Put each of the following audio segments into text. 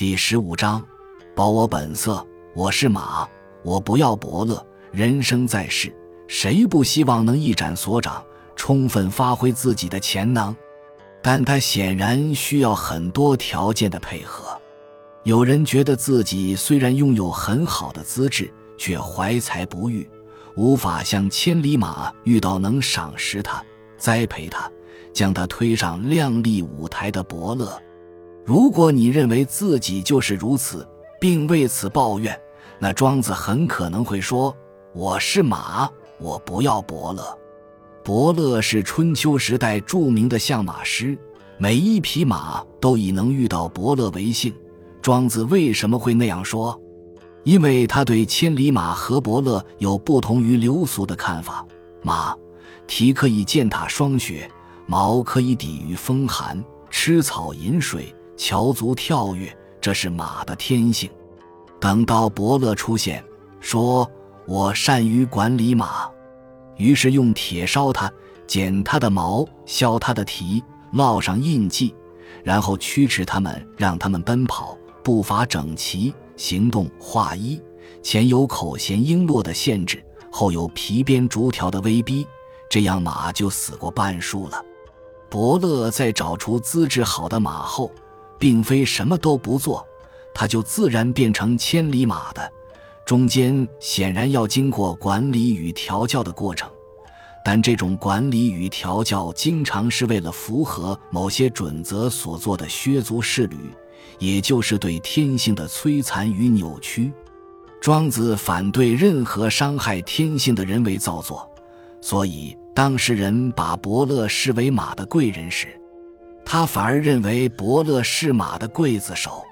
第十五章，保我本色。我是马，我不要伯乐。人生在世，谁不希望能一展所长，充分发挥自己的潜能？但他显然需要很多条件的配合。有人觉得自己虽然拥有很好的资质，却怀才不遇，无法像千里马遇到能赏识他、栽培他、将他推上亮丽舞台的伯乐。如果你认为自己就是如此，并为此抱怨，那庄子很可能会说：“我是马，我不要伯乐。”伯乐是春秋时代著名的相马师，每一匹马都以能遇到伯乐为幸。庄子为什么会那样说？因为他对千里马和伯乐有不同于流俗的看法。马蹄可以践踏霜雪，毛可以抵御风寒，吃草饮水。桥足跳跃，这是马的天性。等到伯乐出现，说：“我善于管理马。”于是用铁烧它，剪它的毛，削它的蹄，烙上印记，然后驱驰它们，让它们奔跑，步伐整齐，行动划一。前有口弦璎珞的限制，后有皮鞭竹条的威逼，这样马就死过半数了。伯乐在找出资质好的马后。并非什么都不做，他就自然变成千里马的。中间显然要经过管理与调教的过程，但这种管理与调教经常是为了符合某些准则所做的削足适履，也就是对天性的摧残与扭曲。庄子反对任何伤害天性的人为造作，所以当事人把伯乐视为马的贵人时。他反而认为伯乐是马的刽子手，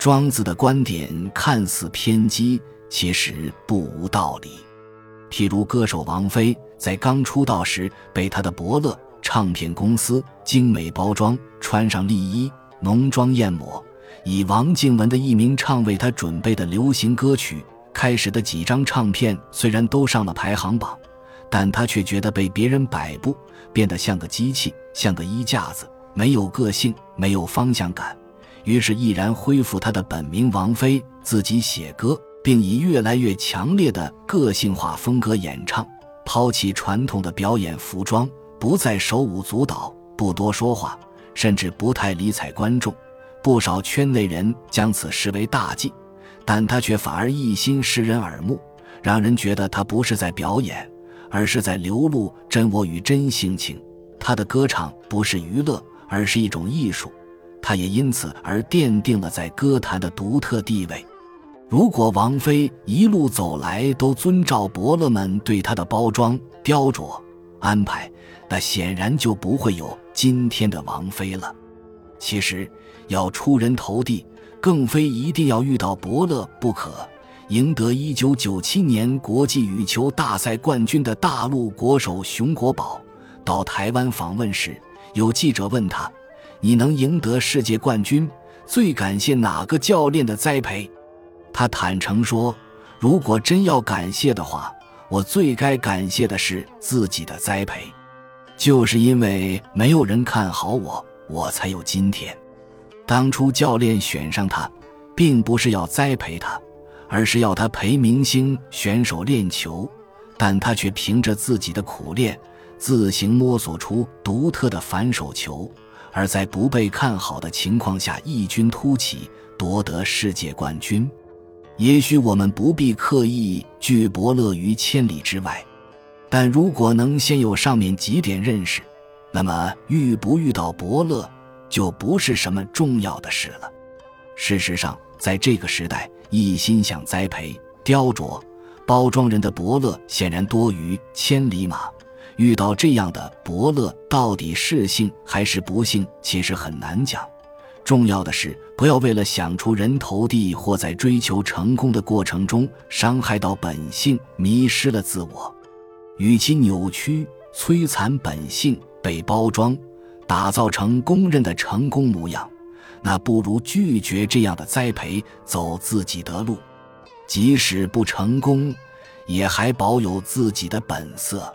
庄子的观点看似偏激，其实不无道理。譬如歌手王菲在刚出道时，被他的伯乐唱片公司精美包装，穿上丽衣，浓妆艳抹，以王静文的艺名唱为他准备的流行歌曲。开始的几张唱片虽然都上了排行榜，但他却觉得被别人摆布，变得像个机器，像个衣架子。没有个性，没有方向感，于是毅然恢复他的本名王菲，自己写歌，并以越来越强烈的个性化风格演唱，抛弃传统的表演服装，不再手舞足蹈，不多说话，甚至不太理睬观众。不少圈内人将此视为大忌，但他却反而一心识人耳目，让人觉得他不是在表演，而是在流露真我与真性情。他的歌唱不是娱乐。而是一种艺术，他也因此而奠定了在歌坛的独特地位。如果王菲一路走来都遵照伯乐们对她的包装雕琢安排，那显然就不会有今天的王菲了。其实，要出人头地，更非一定要遇到伯乐不可。赢得1997年国际羽球大赛冠军的大陆国手熊国宝到台湾访问时。有记者问他：“你能赢得世界冠军，最感谢哪个教练的栽培？”他坦诚说：“如果真要感谢的话，我最该感谢的是自己的栽培。就是因为没有人看好我，我才有今天。当初教练选上他，并不是要栽培他，而是要他陪明星选手练球，但他却凭着自己的苦练。”自行摸索出独特的反手球，而在不被看好的情况下异军突起，夺得世界冠军。也许我们不必刻意拒伯乐于千里之外，但如果能先有上面几点认识，那么遇不遇到伯乐就不是什么重要的事了。事实上，在这个时代，一心想栽培、雕琢、包装人的伯乐，显然多于千里马。遇到这样的伯乐，到底是幸还是不幸，其实很难讲。重要的是，不要为了想出人头地，或在追求成功的过程中伤害到本性，迷失了自我。与其扭曲、摧残本性，被包装、打造成公认的成功模样，那不如拒绝这样的栽培，走自己的路。即使不成功，也还保有自己的本色。